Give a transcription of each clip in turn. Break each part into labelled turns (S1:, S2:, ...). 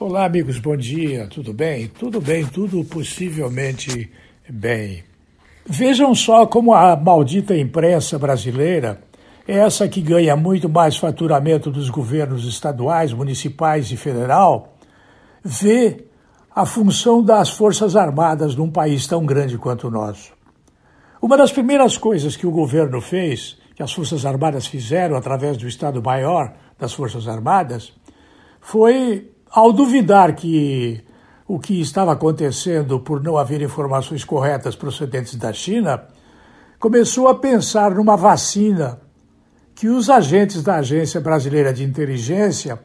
S1: Olá, amigos, bom dia, tudo bem? Tudo bem, tudo possivelmente bem. Vejam só como a maldita imprensa brasileira, essa que ganha muito mais faturamento dos governos estaduais, municipais e federal, vê a função das Forças Armadas num país tão grande quanto o nosso. Uma das primeiras coisas que o governo fez, que as Forças Armadas fizeram através do Estado-Maior das Forças Armadas, foi ao duvidar que o que estava acontecendo por não haver informações corretas procedentes da China, começou a pensar numa vacina que os agentes da Agência Brasileira de Inteligência,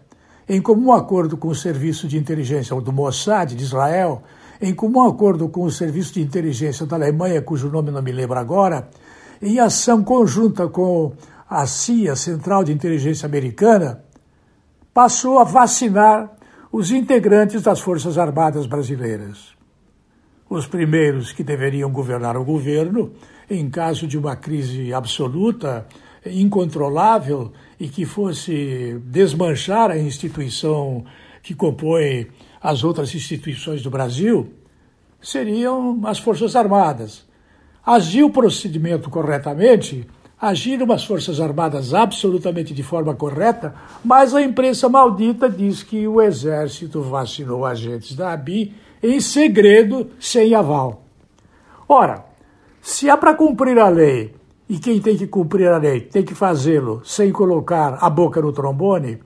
S1: em comum acordo com o Serviço de Inteligência do Mossad de Israel, em comum acordo com o Serviço de Inteligência da Alemanha, cujo nome não me lembro agora, em ação conjunta com a CIA, Central de Inteligência Americana, passou a vacinar os integrantes das Forças Armadas Brasileiras. Os primeiros que deveriam governar o governo em caso de uma crise absoluta, incontrolável e que fosse desmanchar a instituição que compõe as outras instituições do Brasil, seriam as Forças Armadas. Agiu o procedimento corretamente, agiram as Forças Armadas absolutamente de forma correta, mas a imprensa maldita diz que o Exército vacinou agentes da ABI em segredo, sem aval. Ora, se é para cumprir a lei, e quem tem que cumprir a lei tem que fazê-lo sem colocar a boca no trombone,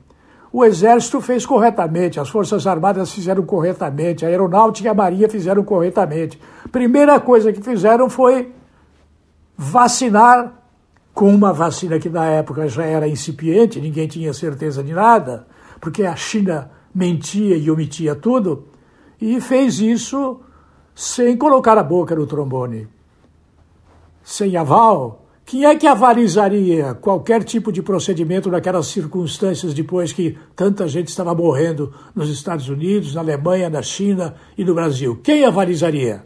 S1: o Exército fez corretamente, as Forças Armadas fizeram corretamente, a Aeronáutica e a Marinha fizeram corretamente. Primeira coisa que fizeram foi vacinar com uma vacina que na época já era incipiente, ninguém tinha certeza de nada, porque a China mentia e omitia tudo, e fez isso sem colocar a boca no trombone. Sem aval, quem é que avalizaria qualquer tipo de procedimento naquelas circunstâncias depois que tanta gente estava morrendo nos Estados Unidos, na Alemanha, na China e no Brasil? Quem avalizaria?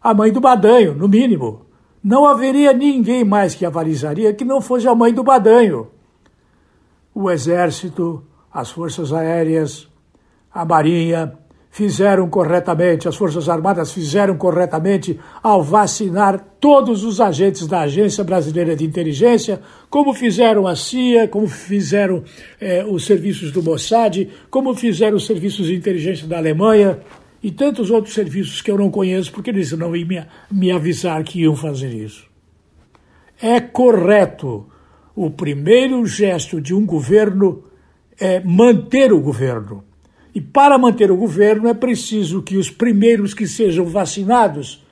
S1: A mãe do Badanho, no mínimo não haveria ninguém mais que avalizaria que não fosse a mãe do Badanho. O Exército, as Forças Aéreas, a Marinha fizeram corretamente, as Forças Armadas fizeram corretamente ao vacinar todos os agentes da Agência Brasileira de Inteligência, como fizeram a CIA, como fizeram eh, os serviços do Mossad, como fizeram os serviços de inteligência da Alemanha, e tantos outros serviços que eu não conheço, porque eles não iam me, me avisar que iam fazer isso. É correto. O primeiro gesto de um governo é manter o governo. E para manter o governo é preciso que os primeiros que sejam vacinados,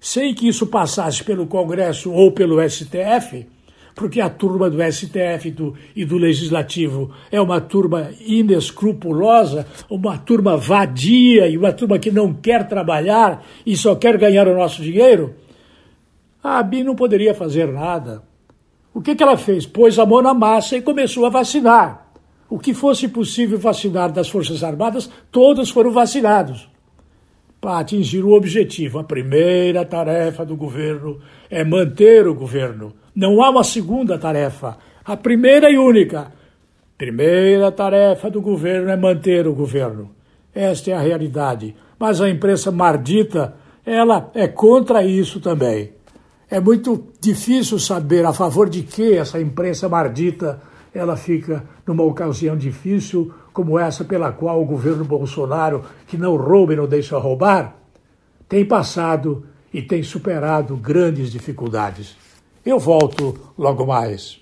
S1: sem que isso passasse pelo Congresso ou pelo STF, porque a turma do STF do, e do Legislativo é uma turma inescrupulosa, uma turma vadia e uma turma que não quer trabalhar e só quer ganhar o nosso dinheiro, a ABI não poderia fazer nada. O que, que ela fez? Pôs a mão na massa e começou a vacinar. O que fosse possível vacinar das Forças Armadas, todos foram vacinados para atingir o objetivo. A primeira tarefa do governo é manter o governo. Não há uma segunda tarefa. A primeira e única. Primeira tarefa do governo é manter o governo. Esta é a realidade. Mas a imprensa mardita, ela é contra isso também. É muito difícil saber a favor de que essa imprensa mardita ela fica numa ocasião difícil como essa pela qual o governo Bolsonaro, que não rouba e não deixa roubar, tem passado e tem superado grandes dificuldades. Eu volto logo mais.